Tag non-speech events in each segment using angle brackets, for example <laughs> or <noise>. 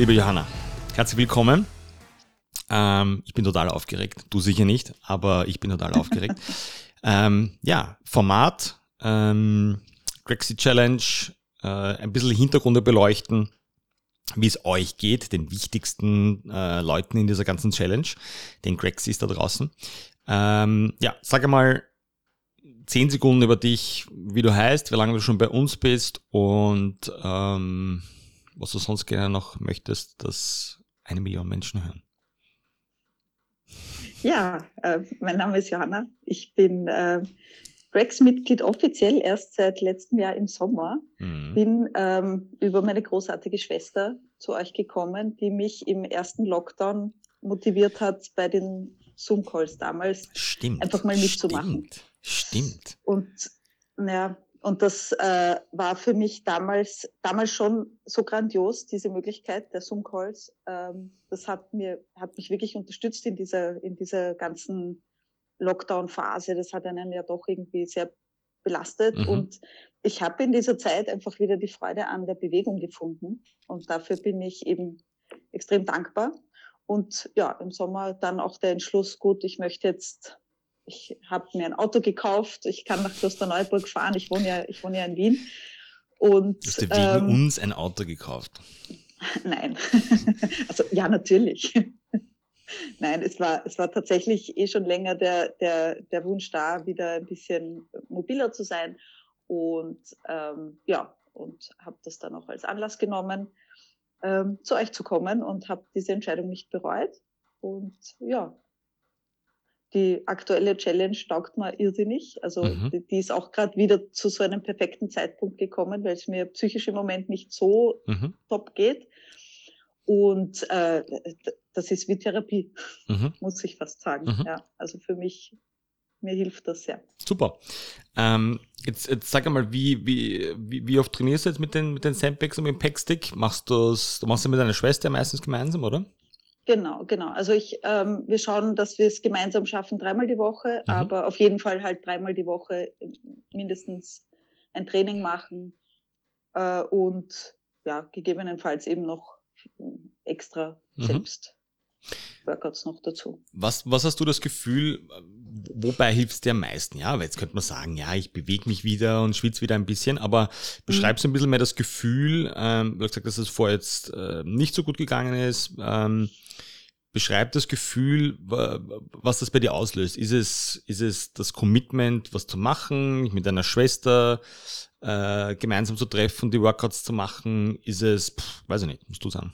liebe Johanna, herzlich willkommen. Ähm, ich bin total aufgeregt. Du sicher nicht, aber ich bin total aufgeregt. <laughs> ähm, ja, Format, ähm, Grexi Challenge, äh, ein bisschen Hintergründe beleuchten, wie es euch geht, den wichtigsten äh, Leuten in dieser ganzen Challenge, den Grexis da draußen. Ähm, ja, sag mal zehn Sekunden über dich, wie du heißt, wie lange du schon bei uns bist und ähm, was du sonst gerne noch möchtest, dass eine Million Menschen hören. Ja, äh, mein Name ist Johanna. Ich bin äh, Rex-Mitglied offiziell erst seit letztem Jahr im Sommer. Mhm. Bin ähm, über meine großartige Schwester zu euch gekommen, die mich im ersten Lockdown motiviert hat, bei den Zoom-Calls damals stimmt, einfach mal mitzumachen. Stimmt. stimmt. Und ja, und das äh, war für mich damals, damals schon so grandios, diese Möglichkeit der Zoom-Calls. Ähm, das hat mir, hat mich wirklich unterstützt in dieser, in dieser ganzen Lockdown-Phase. Das hat einen ja doch irgendwie sehr belastet. Mhm. Und ich habe in dieser Zeit einfach wieder die Freude an der Bewegung gefunden. Und dafür bin ich eben extrem dankbar. Und ja, im Sommer dann auch der Entschluss, gut, ich möchte jetzt ich habe mir ein Auto gekauft, ich kann nach Klosterneuburg fahren, ich wohne ja, ich wohne ja in Wien. Und, Hast du wegen ähm, uns ein Auto gekauft? <laughs> Nein. <laughs> also ja, natürlich. <laughs> Nein, es war, es war tatsächlich eh schon länger der, der, der Wunsch da, wieder ein bisschen mobiler zu sein. Und ähm, ja, und habe das dann auch als Anlass genommen, ähm, zu euch zu kommen und habe diese Entscheidung nicht bereut. Und ja, die aktuelle Challenge taugt mir irrsinnig. Also mhm. die, die, ist auch gerade wieder zu so einem perfekten Zeitpunkt gekommen, weil es mir psychisch im Moment nicht so mhm. top geht. Und äh, das ist wie Therapie, mhm. <laughs> muss ich fast sagen. Mhm. Ja, also für mich, mir hilft das sehr. Super. Ähm, jetzt, jetzt sag einmal, wie, wie, wie, wie oft trainierst du jetzt mit den, mit den Sandbags und mit dem Packstick? Machst du das, du machst das mit deiner Schwester meistens gemeinsam, oder? Genau, genau. Also ich, ähm, wir schauen, dass wir es gemeinsam schaffen, dreimal die Woche, mhm. aber auf jeden Fall halt dreimal die Woche mindestens ein Training machen äh, und ja, gegebenenfalls eben noch extra mhm. selbst Workouts noch dazu. Was, was hast du das Gefühl, wobei hilfst dir am meisten? Ja, weil jetzt könnte man sagen, ja, ich bewege mich wieder und schwitze wieder ein bisschen, aber beschreibst du mhm. ein bisschen mehr das Gefühl, ähm, du hast gesagt, dass es vorher jetzt äh, nicht so gut gegangen ist, ähm, beschreib das Gefühl, was das bei dir auslöst. Ist es, ist es das Commitment, was zu machen, mit deiner Schwester äh, gemeinsam zu treffen, die Workouts zu machen? Ist es, pff, weiß ich nicht, musst du sagen.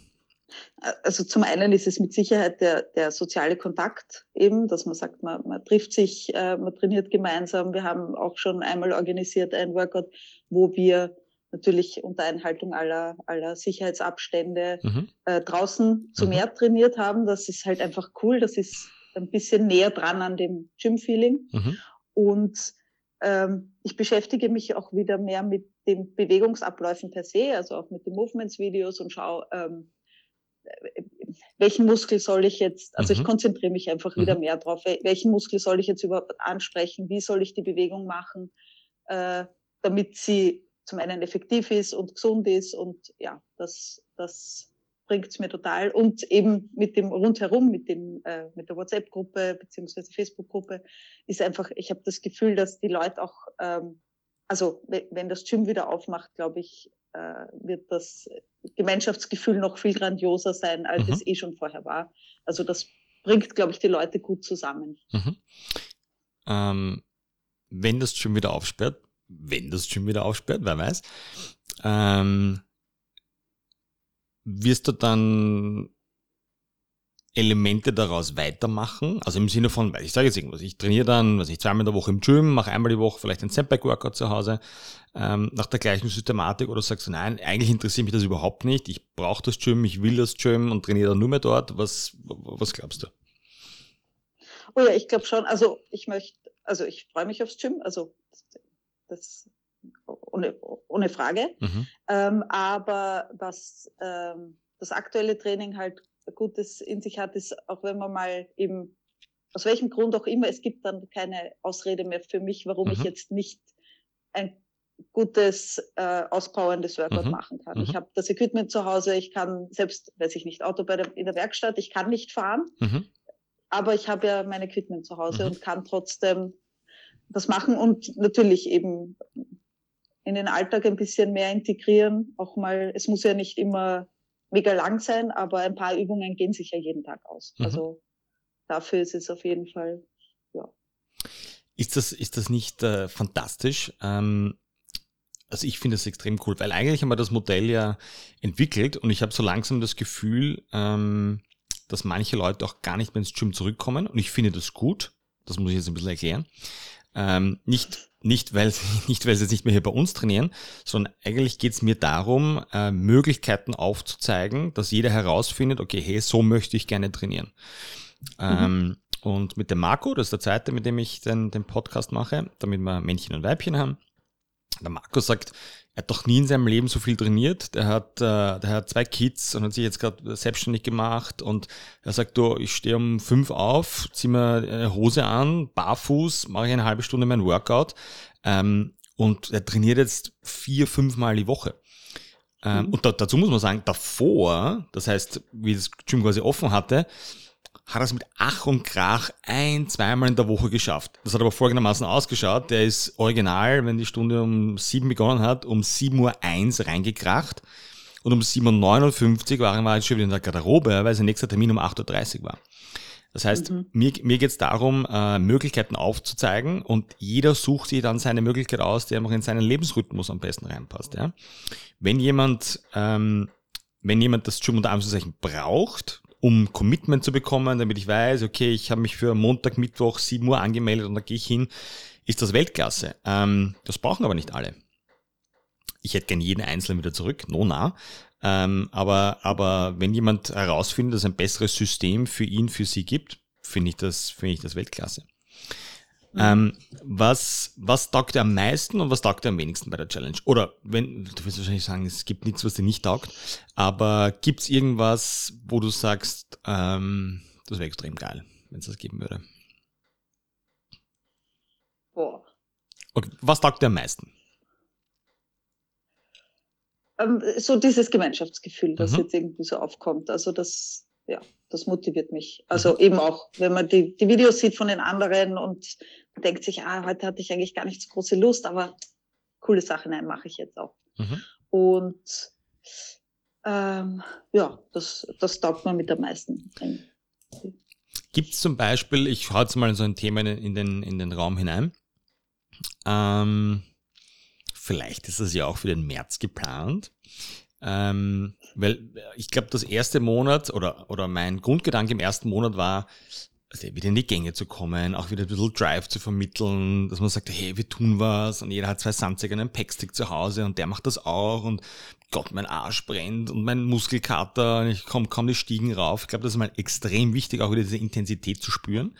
Also zum einen ist es mit Sicherheit der, der soziale Kontakt eben, dass man sagt, man, man trifft sich, äh, man trainiert gemeinsam. Wir haben auch schon einmal organisiert ein Workout, wo wir natürlich unter Einhaltung aller, aller Sicherheitsabstände mhm. äh, draußen zu mhm. mehr trainiert haben. Das ist halt einfach cool. Das ist ein bisschen näher dran an dem Gym-Feeling. Mhm. Und ähm, ich beschäftige mich auch wieder mehr mit den Bewegungsabläufen per se, also auch mit den Movements-Videos und schaue, ähm, welchen Muskel soll ich jetzt, also mhm. ich konzentriere mich einfach wieder mhm. mehr drauf, welchen Muskel soll ich jetzt überhaupt ansprechen, wie soll ich die Bewegung machen, äh, damit sie zum einen effektiv ist und gesund ist und ja, das, das bringt es mir total. Und eben mit dem rundherum, mit dem, äh, mit der WhatsApp-Gruppe beziehungsweise Facebook-Gruppe ist einfach, ich habe das Gefühl, dass die Leute auch, ähm, also wenn das Gym wieder aufmacht, glaube ich, wird das Gemeinschaftsgefühl noch viel grandioser sein, als mhm. es eh schon vorher war. Also das bringt, glaube ich, die Leute gut zusammen. Mhm. Ähm, wenn das Gym wieder aufsperrt, wenn das Gym wieder aufsperrt, wer weiß, ähm, wirst du dann Elemente daraus weitermachen? Also im Sinne von, ich sage jetzt irgendwas, ich trainiere dann, was ich zweimal in der Woche im Gym, mache einmal die Woche vielleicht ein Sandbag-Workout zu Hause, ähm, nach der gleichen Systematik oder sagst du, nein, eigentlich interessiert mich das überhaupt nicht, ich brauche das Gym, ich will das Gym und trainiere dann nur mehr dort. Was, was glaubst du? Oh ja, ich glaube schon, also ich möchte, also ich freue mich aufs Gym, also das ohne, ohne Frage. Mhm. Ähm, aber was ähm, das aktuelle Training halt Gutes in sich hat, ist auch wenn man mal eben, aus welchem Grund auch immer, es gibt dann keine Ausrede mehr für mich, warum mhm. ich jetzt nicht ein gutes, äh, auspowerndes Workout mhm. machen kann. Mhm. Ich habe das Equipment zu Hause, ich kann selbst, weiß ich nicht, Auto bei der, in der Werkstatt, ich kann nicht fahren, mhm. aber ich habe ja mein Equipment zu Hause mhm. und kann trotzdem das machen und natürlich eben in den Alltag ein bisschen mehr integrieren. Auch mal, es muss ja nicht immer mega lang sein, aber ein paar Übungen gehen sich ja jeden Tag aus. Mhm. Also dafür ist es auf jeden Fall, ja. Ist das, ist das nicht äh, fantastisch? Ähm, also ich finde das extrem cool, weil eigentlich haben wir das Modell ja entwickelt und ich habe so langsam das Gefühl, ähm, dass manche Leute auch gar nicht mehr ins Gym zurückkommen und ich finde das gut. Das muss ich jetzt ein bisschen erklären. Ähm, nicht, nicht, weil, <laughs> nicht, weil sie jetzt nicht mehr hier bei uns trainieren, sondern eigentlich geht es mir darum, äh, Möglichkeiten aufzuzeigen, dass jeder herausfindet, okay, hey, so möchte ich gerne trainieren. Mhm. Ähm, und mit dem Marco, das ist der zweite, mit dem ich den, den Podcast mache, damit wir Männchen und Weibchen haben, der Marco sagt, er hat doch nie in seinem Leben so viel trainiert. Der hat, äh, der hat zwei Kids und hat sich jetzt gerade selbstständig gemacht und er sagt, du, ich stehe um fünf auf, zieh mir eine Hose an, barfuß, mache ich eine halbe Stunde mein Workout ähm, und er trainiert jetzt vier, fünf Mal die Woche. Ähm, mhm. Und da, dazu muss man sagen, davor, das heißt, wie das Gym quasi offen hatte, hat es mit Ach und Krach ein, zweimal in der Woche geschafft. Das hat aber folgendermaßen ausgeschaut. Der ist original, wenn die Stunde um sieben begonnen hat, um sieben Uhr eins reingekracht. Und um 7.59 Uhr waren wir jetzt schon wieder in der Garderobe, weil sein nächster Termin um 8.30 Uhr war. Das heißt, mhm. mir, mir geht es darum, äh, Möglichkeiten aufzuzeigen und jeder sucht sich dann seine Möglichkeit aus, die einfach in seinen Lebensrhythmus am besten reinpasst. Ja? Wenn jemand, ähm, wenn jemand das Gym unter Anführungszeichen braucht, um Commitment zu bekommen, damit ich weiß, okay, ich habe mich für Montag, Mittwoch, 7 Uhr angemeldet und da gehe ich hin, ist das Weltklasse. Ähm, das brauchen aber nicht alle. Ich hätte gern jeden Einzelnen wieder zurück, no na. Ähm, aber, aber wenn jemand herausfindet, dass es ein besseres System für ihn, für sie gibt, finde ich das, finde ich das Weltklasse. Ähm, was, was taugt dir am meisten und was taugt dir am wenigsten bei der Challenge? Oder wenn, du wirst wahrscheinlich sagen, es gibt nichts, was dir nicht taugt, aber gibt es irgendwas, wo du sagst, ähm, das wäre extrem geil, wenn es das geben würde? Boah. Okay, was taugt dir am meisten? Ähm, so dieses Gemeinschaftsgefühl, das mhm. jetzt irgendwie so aufkommt. Also das, ja, das motiviert mich. Also mhm. eben auch, wenn man die, die Videos sieht von den anderen und denkt sich, ah, heute hatte ich eigentlich gar nicht so große Lust, aber coole Sache, nein, mache ich jetzt auch. Mhm. Und ähm, ja, das, das taugt mir mit am meisten. Gibt es zum Beispiel, ich hau jetzt mal so ein Thema in den, in den Raum hinein, ähm, vielleicht ist das ja auch für den März geplant, ähm, weil ich glaube, das erste Monat oder, oder mein Grundgedanke im ersten Monat war, also wieder in die Gänge zu kommen, auch wieder ein bisschen Drive zu vermitteln, dass man sagt, hey, wir tun was und jeder hat zwei Samstag einen Packstick zu Hause und der macht das auch und Gott, mein Arsch brennt und mein Muskelkater und ich komme kaum die Stiegen rauf. Ich glaube, das ist mal extrem wichtig, auch wieder diese Intensität zu spüren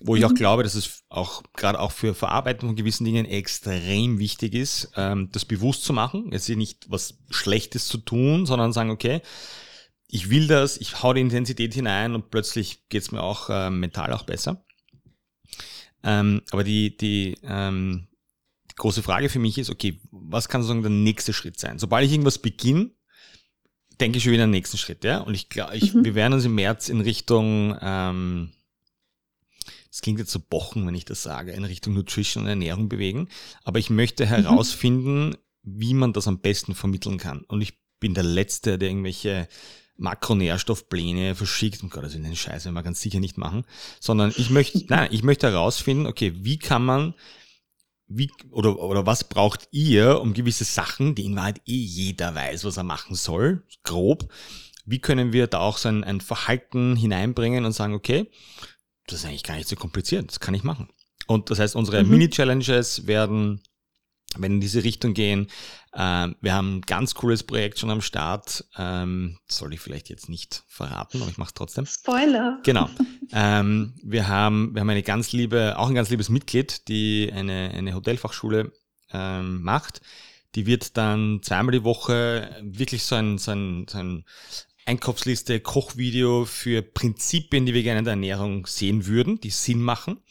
wo ich auch mhm. glaube, dass es auch gerade auch für Verarbeitung von gewissen Dingen extrem wichtig ist, ähm, das bewusst zu machen. Jetzt nicht was Schlechtes zu tun, sondern sagen, okay, ich will das, ich hau die Intensität hinein und plötzlich geht's mir auch äh, mental auch besser. Ähm, aber die, die, ähm, die große Frage für mich ist, okay, was kann sozusagen der nächste Schritt sein? Sobald ich irgendwas beginne, denke ich schon wieder an den nächsten Schritt, ja. Und ich glaube, ich, mhm. wir werden uns im März in Richtung ähm, das klingt jetzt so bochen, wenn ich das sage, in Richtung Nutrition und Ernährung bewegen. Aber ich möchte mhm. herausfinden, wie man das am besten vermitteln kann. Und ich bin der Letzte, der irgendwelche Makronährstoffpläne verschickt. Um Gottes Willen, den Scheiß werden wir ganz sicher nicht machen. Sondern ich möchte, <laughs> nein, ich möchte herausfinden, okay, wie kann man, wie, oder, oder was braucht ihr, um gewisse Sachen, die in Wahrheit eh jeder weiß, was er machen soll, grob, wie können wir da auch so ein, ein Verhalten hineinbringen und sagen, okay, das ist eigentlich gar nicht so kompliziert, das kann ich machen. Und das heißt, unsere mhm. Mini-Challenges werden, wenn in diese Richtung gehen, ähm, wir haben ein ganz cooles Projekt schon am Start. Ähm, soll ich vielleicht jetzt nicht verraten, aber ich mache es trotzdem. Spoiler. Genau. <laughs> ähm, wir haben, wir haben eine ganz liebe, auch ein ganz liebes Mitglied, die eine, eine Hotelfachschule ähm, macht. Die wird dann zweimal die Woche wirklich so ein, so ein, so ein Einkaufsliste, Kochvideo für Prinzipien, die wir gerne in der Ernährung sehen würden, die Sinn machen.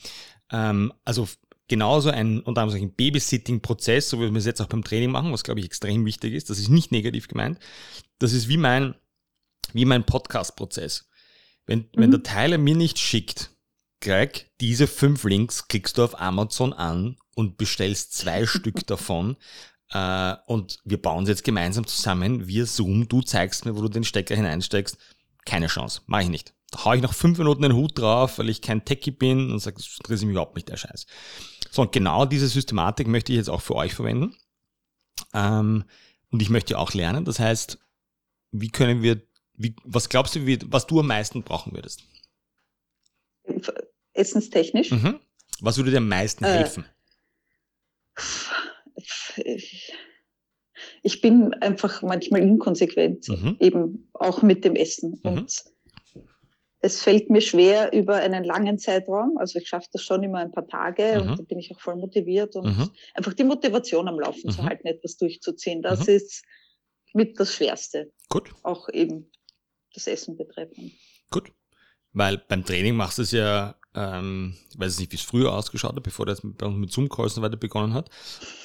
Ähm, also genauso ein, unter anderem ein Babysitting-Prozess, so wie wir es jetzt auch beim Training machen, was glaube ich extrem wichtig ist. Das ist nicht negativ gemeint. Das ist wie mein, wie mein Podcast-Prozess. Wenn, mhm. wenn der Teiler mir nicht schickt, Greg, diese fünf Links klickst du auf Amazon an und bestellst zwei <laughs> Stück davon. Äh, und wir bauen sie jetzt gemeinsam zusammen via Zoom. Du zeigst mir, wo du den Stecker hineinsteckst. Keine Chance. Mache ich nicht. Da haue ich nach fünf Minuten den Hut drauf, weil ich kein Techie bin und sage, das interessiert mich überhaupt nicht, der Scheiß. So, und genau diese Systematik möchte ich jetzt auch für euch verwenden. Ähm, und ich möchte auch lernen. Das heißt, wie können wir, wie, was glaubst du, wie, was du am meisten brauchen würdest? Essenstechnisch? Mhm. Was würde dir am meisten äh, helfen? Ich bin einfach manchmal inkonsequent, mhm. eben auch mit dem Essen. Mhm. Und es fällt mir schwer über einen langen Zeitraum. Also ich schaffe das schon immer ein paar Tage mhm. und da bin ich auch voll motiviert und mhm. einfach die Motivation am Laufen zu mhm. halten, etwas durchzuziehen. Das mhm. ist mit das Schwerste. Gut. Auch eben das Essen betreffend. Gut. Weil beim Training machst du es ja, ähm, ich weiß nicht, wie es früher ausgeschaut hat, bevor das mit, mit Zoom-Calls und weiter begonnen hat.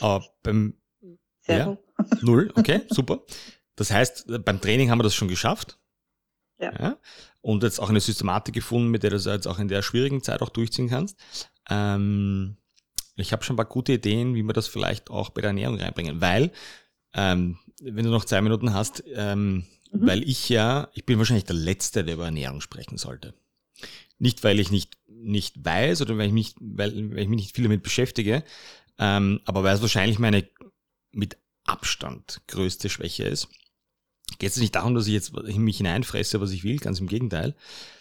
Aber beim Zero. Ja, <laughs> null, okay, super. Das heißt, beim Training haben wir das schon geschafft. Ja. ja. Und jetzt auch eine Systematik gefunden, mit der du das jetzt auch in der schwierigen Zeit auch durchziehen kannst. Ähm, ich habe schon ein paar gute Ideen, wie wir das vielleicht auch bei der Ernährung reinbringen, weil, ähm, wenn du noch zwei Minuten hast, ähm, mhm. weil ich ja, ich bin wahrscheinlich der Letzte, der über Ernährung sprechen sollte. Nicht, weil ich nicht, nicht weiß oder weil ich mich, weil, weil ich mich nicht viel damit beschäftige, ähm, aber weil es wahrscheinlich meine mit Abstand größte Schwäche ist geht es nicht darum, dass ich jetzt in mich hineinfresse, was ich will, ganz im Gegenteil,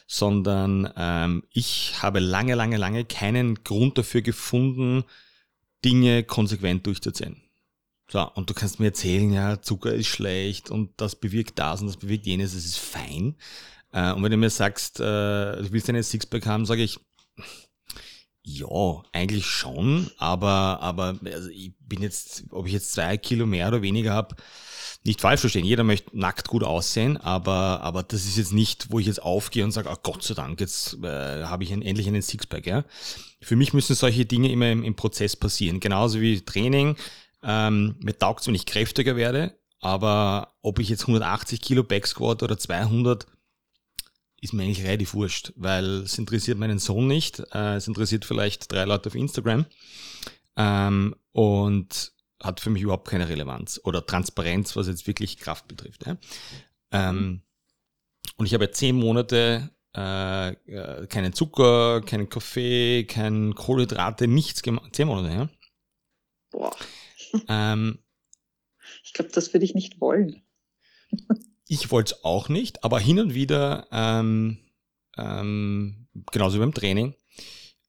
sondern ähm, ich habe lange, lange, lange keinen Grund dafür gefunden, Dinge konsequent durchzuziehen. So, und du kannst mir erzählen, ja, Zucker ist schlecht und das bewirkt das und das bewirkt jenes, das ist fein. Äh, und wenn du mir sagst, äh, du willst einen Sixpack haben, sage ich, ja, eigentlich schon, aber, aber also ich bin jetzt, ob ich jetzt zwei Kilo mehr oder weniger habe, nicht falsch verstehen, jeder möchte nackt gut aussehen, aber, aber das ist jetzt nicht, wo ich jetzt aufgehe und sage, oh Gott sei Dank, jetzt äh, habe ich ein, endlich einen Sixpack. Ja? Für mich müssen solche Dinge immer im, im Prozess passieren. Genauso wie Training. Ähm, mir taugt wenn ich kräftiger werde, aber ob ich jetzt 180 Kilo Backsquat oder 200, ist mir eigentlich relativ wurscht, weil es interessiert meinen Sohn nicht, äh, es interessiert vielleicht drei Leute auf Instagram. Ähm, und hat für mich überhaupt keine Relevanz oder Transparenz, was jetzt wirklich Kraft betrifft. Ja? Ähm, und ich habe jetzt zehn Monate äh, äh, keinen Zucker, keinen Kaffee, kein Kohlenhydrate, nichts gemacht. Zehn Monate, ja? Boah. Ähm, ich glaube, das würde ich nicht wollen. <laughs> ich wollte es auch nicht, aber hin und wieder, ähm, ähm, genauso wie beim Training,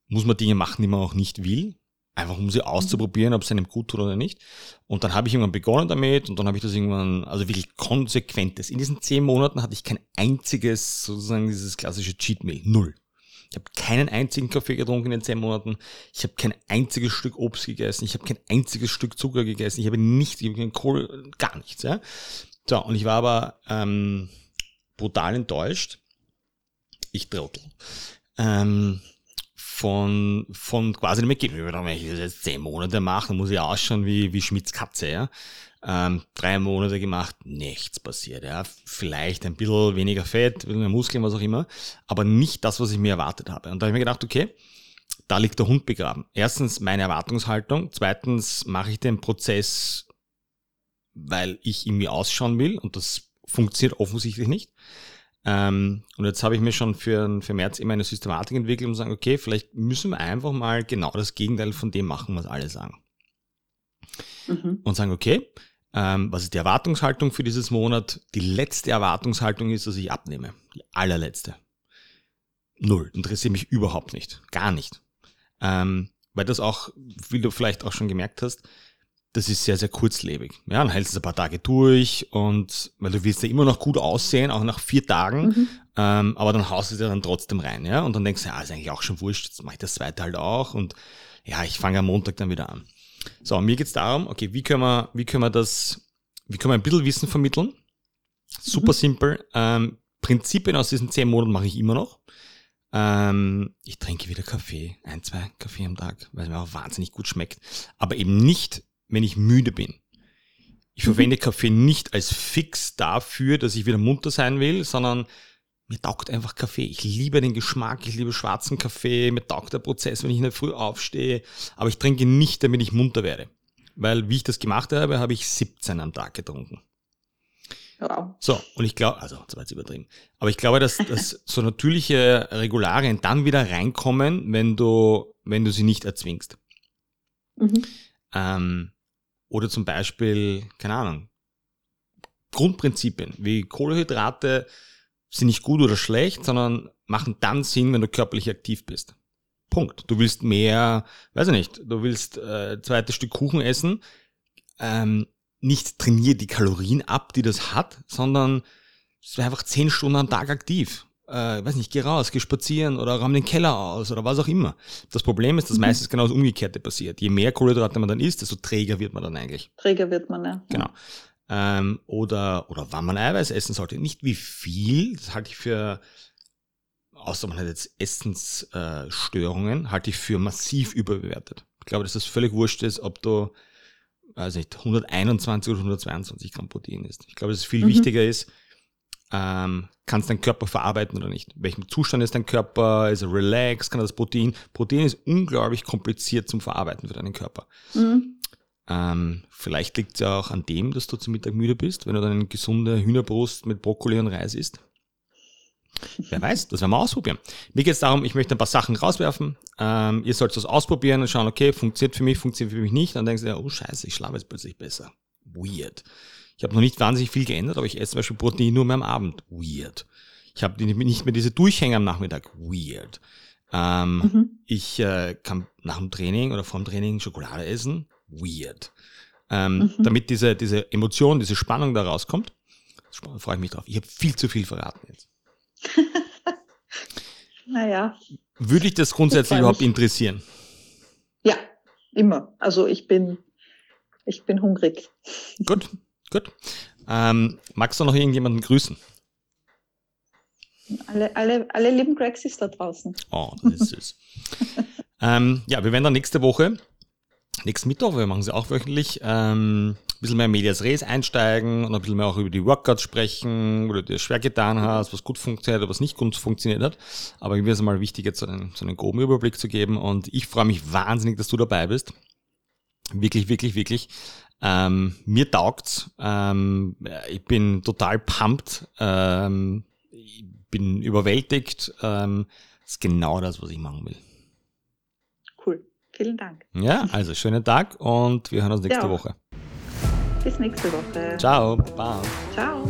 muss man Dinge machen, die man auch nicht will einfach um sie auszuprobieren, ob es einem gut tut oder nicht. Und dann habe ich irgendwann begonnen damit und dann habe ich das irgendwann, also wirklich konsequentes. In diesen zehn Monaten hatte ich kein einziges, sozusagen dieses klassische Cheat Meal. Null. Ich habe keinen einzigen Kaffee getrunken in den zehn Monaten. Ich habe kein einziges Stück Obst gegessen. Ich habe kein einziges Stück Zucker gegessen. Ich habe nichts, ich habe keinen Kohl, gar nichts. Ja? So, und ich war aber ähm, brutal enttäuscht. Ich trottel. Ähm, von, von quasi dem Ergebnis. Wenn ich das jetzt zehn Monate mache, dann muss ich ausschauen wie, wie Schmidts Katze, ja. Ähm, drei Monate gemacht, nichts passiert, ja. Vielleicht ein bisschen weniger Fett, ein bisschen mehr Muskeln, was auch immer, aber nicht das, was ich mir erwartet habe. Und da habe ich mir gedacht, okay, da liegt der Hund begraben. Erstens meine Erwartungshaltung, zweitens mache ich den Prozess, weil ich irgendwie ausschauen will und das funktioniert offensichtlich nicht. Ähm, und jetzt habe ich mir schon für, für März immer eine Systematik entwickelt und sagen, okay, vielleicht müssen wir einfach mal genau das Gegenteil von dem machen, was alle sagen. Mhm. Und sagen, okay, ähm, was ist die Erwartungshaltung für dieses Monat? Die letzte Erwartungshaltung ist, dass ich abnehme. Die allerletzte. Null. Interessiert mich überhaupt nicht. Gar nicht. Ähm, weil das auch, wie du vielleicht auch schon gemerkt hast, das ist sehr, sehr kurzlebig. Ja, dann hältst du es ein paar Tage durch und weil du willst ja immer noch gut aussehen, auch nach vier Tagen, mhm. ähm, aber dann haust du dir dann trotzdem rein, ja, und dann denkst du, ja, ist eigentlich auch schon wurscht, jetzt mache ich das zweite halt auch und ja, ich fange am Montag dann wieder an. So, mir geht's darum, okay, wie können wir, wie können wir das, wie können wir ein bisschen Wissen vermitteln? Super mhm. simpel. Ähm, Prinzipien aus diesen zehn Monaten mache ich immer noch. Ähm, ich trinke wieder Kaffee, ein, zwei Kaffee am Tag, weil es mir auch wahnsinnig gut schmeckt. Aber eben nicht, wenn ich müde bin. Ich mhm. verwende Kaffee nicht als Fix dafür, dass ich wieder munter sein will, sondern mir taugt einfach Kaffee. Ich liebe den Geschmack, ich liebe schwarzen Kaffee, mir taugt der Prozess, wenn ich in der Früh aufstehe, aber ich trinke nicht, damit ich munter werde. Weil wie ich das gemacht habe, habe ich 17 am Tag getrunken. Wow. So, und ich glaube, also das war jetzt übertrieben, aber ich glaube, dass, dass <laughs> so natürliche Regularien dann wieder reinkommen, wenn du, wenn du sie nicht erzwingst. Mhm. Ähm, oder zum Beispiel, keine Ahnung, Grundprinzipien wie Kohlenhydrate sind nicht gut oder schlecht, sondern machen dann Sinn, wenn du körperlich aktiv bist. Punkt. Du willst mehr, weiß ich nicht, du willst äh, zweites Stück Kuchen essen, ähm, nicht trainier die Kalorien ab, die das hat, sondern sei einfach zehn Stunden am Tag aktiv. Äh, weiß nicht, geh raus, geh spazieren oder räum den Keller aus oder was auch immer. Das Problem ist, dass mhm. meistens genau das Umgekehrte passiert. Je mehr Kohlenhydrate man dann isst, desto träger wird man dann eigentlich. Träger wird man, ja. Genau. Ähm, oder, oder wann man Eiweiß essen sollte. Nicht wie viel, das halte ich für, außer man hat jetzt Essensstörungen, äh, halte ich für massiv überbewertet. Ich glaube, dass das völlig wurscht ist, ob du weiß nicht, 121 oder 122 Gramm Protein ist. Ich glaube, dass es viel mhm. wichtiger ist, ähm, kannst dein Körper verarbeiten oder nicht? In welchem Zustand ist dein Körper? Ist er relaxed? Kann er das Protein? Protein ist unglaublich kompliziert zum Verarbeiten für deinen Körper. Mhm. Ähm, vielleicht liegt es ja auch an dem, dass du zum Mittag müde bist, wenn du dann eine gesunde Hühnerbrust mit Brokkoli und Reis isst. Wer <laughs> weiß, das werden wir ausprobieren. Mir geht es darum, ich möchte ein paar Sachen rauswerfen. Ähm, ihr sollt das ausprobieren und schauen, okay, funktioniert für mich, funktioniert für mich nicht. Dann denkst du, ja, oh scheiße, ich schlafe jetzt plötzlich besser. Weird. Ich habe noch nicht wahnsinnig viel geändert, aber ich esse zum Beispiel Protein nur mehr am Abend. Weird. Ich habe nicht mehr diese Durchhänge am Nachmittag. Weird. Ähm, mhm. Ich äh, kann nach dem Training oder vor dem Training Schokolade essen. Weird. Ähm, mhm. Damit diese, diese Emotion, diese Spannung da rauskommt, freue ich mich drauf. Ich habe viel zu viel verraten jetzt. <laughs> naja. Würde ich das grundsätzlich überhaupt interessieren? Ja, immer. Also ich bin, ich bin hungrig. Gut, gut. Ähm, magst du noch irgendjemanden grüßen? Alle, alle, alle lieben Grexis da draußen. Oh, das ist süß. <laughs> ähm, ja, wir werden dann nächste Woche, nächsten Mittwoch, wir machen sie auch wöchentlich, ähm, bisschen mehr Medias Res einsteigen und ein bisschen mehr auch über die Workouts sprechen, wo du dir schwer getan hast, was gut funktioniert oder was nicht gut funktioniert hat. Aber mir ist es mal wichtig, jetzt so einen, so einen groben Überblick zu geben und ich freue mich wahnsinnig, dass du dabei bist. Wirklich, wirklich, wirklich. Ähm, mir taugt's. Ähm, ich bin total pumped. Ähm, ich bin überwältigt. Ähm, das ist genau das, was ich machen will. Cool. Vielen Dank. Ja, also schönen Tag und wir hören uns nächste ja. Woche. Bis nächste Woche. Ciao. Baba. Ciao.